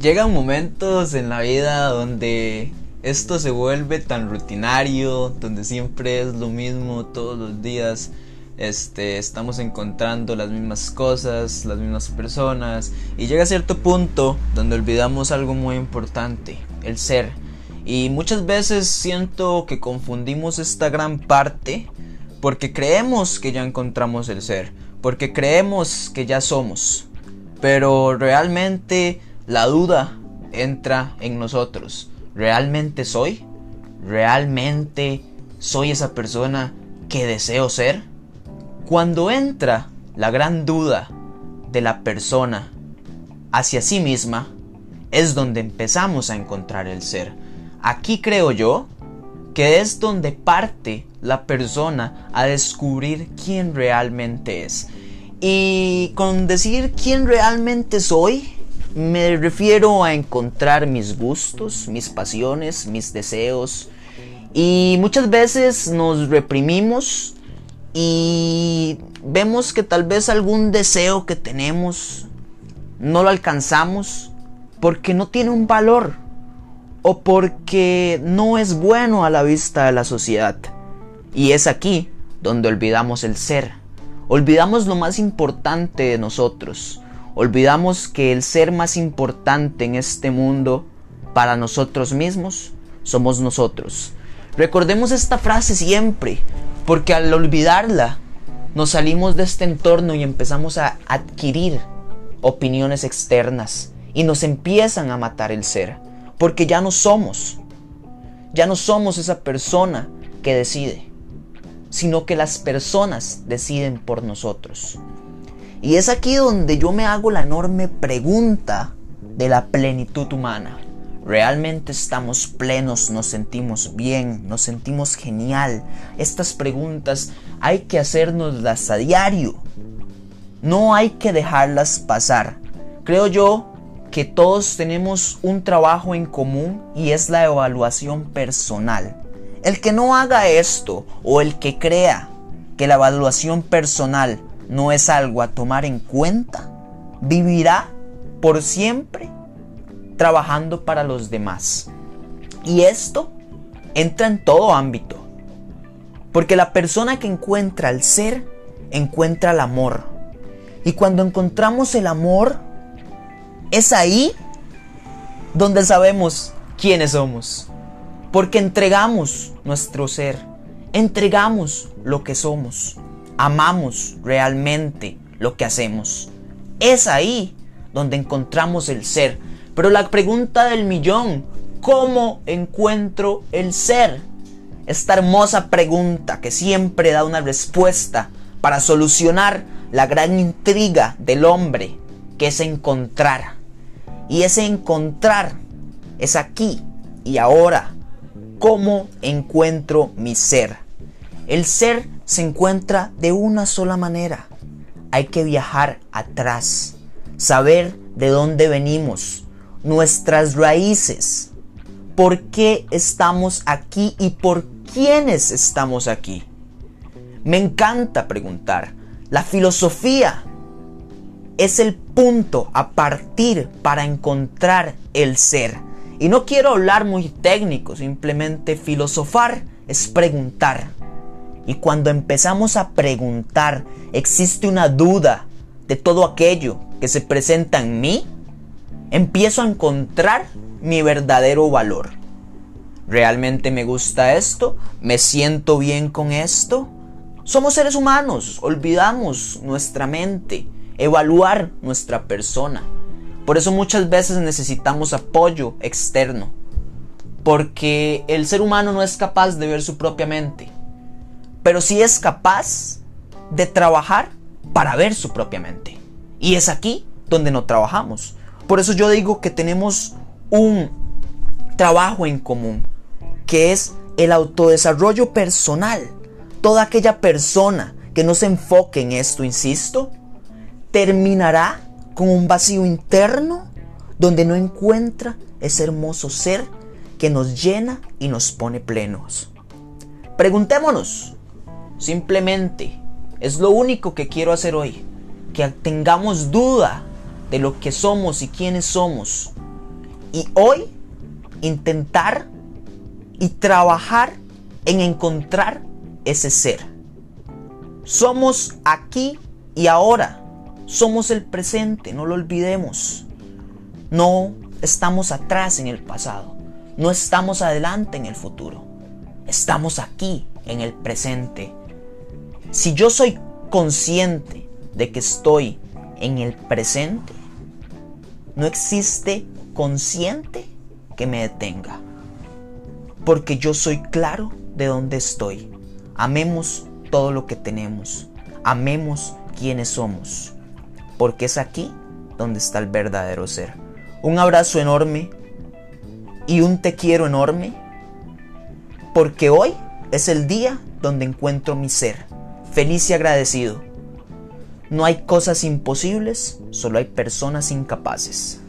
Llegan momentos en la vida donde esto se vuelve tan rutinario, donde siempre es lo mismo todos los días. Este, estamos encontrando las mismas cosas, las mismas personas y llega a cierto punto donde olvidamos algo muy importante, el ser. Y muchas veces siento que confundimos esta gran parte porque creemos que ya encontramos el ser, porque creemos que ya somos. Pero realmente la duda entra en nosotros. ¿Realmente soy? ¿Realmente soy esa persona que deseo ser? Cuando entra la gran duda de la persona hacia sí misma, es donde empezamos a encontrar el ser. Aquí creo yo que es donde parte la persona a descubrir quién realmente es. Y con decir quién realmente soy, me refiero a encontrar mis gustos, mis pasiones, mis deseos. Y muchas veces nos reprimimos y vemos que tal vez algún deseo que tenemos no lo alcanzamos porque no tiene un valor o porque no es bueno a la vista de la sociedad. Y es aquí donde olvidamos el ser. Olvidamos lo más importante de nosotros. Olvidamos que el ser más importante en este mundo para nosotros mismos somos nosotros. Recordemos esta frase siempre, porque al olvidarla nos salimos de este entorno y empezamos a adquirir opiniones externas y nos empiezan a matar el ser, porque ya no somos, ya no somos esa persona que decide, sino que las personas deciden por nosotros. Y es aquí donde yo me hago la enorme pregunta de la plenitud humana. ¿Realmente estamos plenos? ¿Nos sentimos bien? ¿Nos sentimos genial? Estas preguntas hay que hacernoslas a diario. No hay que dejarlas pasar. Creo yo que todos tenemos un trabajo en común y es la evaluación personal. El que no haga esto o el que crea que la evaluación personal no es algo a tomar en cuenta, vivirá por siempre trabajando para los demás. Y esto entra en todo ámbito. Porque la persona que encuentra el ser, encuentra el amor. Y cuando encontramos el amor, es ahí donde sabemos quiénes somos. Porque entregamos nuestro ser, entregamos lo que somos amamos realmente lo que hacemos. Es ahí donde encontramos el ser. Pero la pregunta del millón, ¿cómo encuentro el ser? Esta hermosa pregunta que siempre da una respuesta para solucionar la gran intriga del hombre, que es encontrar. Y ese encontrar es aquí y ahora. ¿Cómo encuentro mi ser? El ser se encuentra de una sola manera. Hay que viajar atrás, saber de dónde venimos, nuestras raíces, por qué estamos aquí y por quiénes estamos aquí. Me encanta preguntar. La filosofía es el punto a partir para encontrar el ser. Y no quiero hablar muy técnico, simplemente filosofar es preguntar. Y cuando empezamos a preguntar, ¿existe una duda de todo aquello que se presenta en mí? Empiezo a encontrar mi verdadero valor. ¿Realmente me gusta esto? ¿Me siento bien con esto? Somos seres humanos, olvidamos nuestra mente, evaluar nuestra persona. Por eso muchas veces necesitamos apoyo externo, porque el ser humano no es capaz de ver su propia mente pero sí es capaz de trabajar para ver su propia mente. Y es aquí donde no trabajamos. Por eso yo digo que tenemos un trabajo en común, que es el autodesarrollo personal. Toda aquella persona que no se enfoque en esto, insisto, terminará con un vacío interno donde no encuentra ese hermoso ser que nos llena y nos pone plenos. Preguntémonos, Simplemente es lo único que quiero hacer hoy. Que tengamos duda de lo que somos y quiénes somos. y hoy intentar y trabajar en encontrar ese ser. Somos aquí y ahora. Somos el presente, no lo olvidemos. No estamos atrás en el pasado. No estamos adelante en el futuro. Estamos aquí en el presente. Si yo soy consciente de que estoy en el presente, no existe consciente que me detenga. Porque yo soy claro de dónde estoy. Amemos todo lo que tenemos. Amemos quienes somos. Porque es aquí donde está el verdadero ser. Un abrazo enorme y un te quiero enorme. Porque hoy es el día donde encuentro mi ser. Feliz y agradecido. No hay cosas imposibles, solo hay personas incapaces.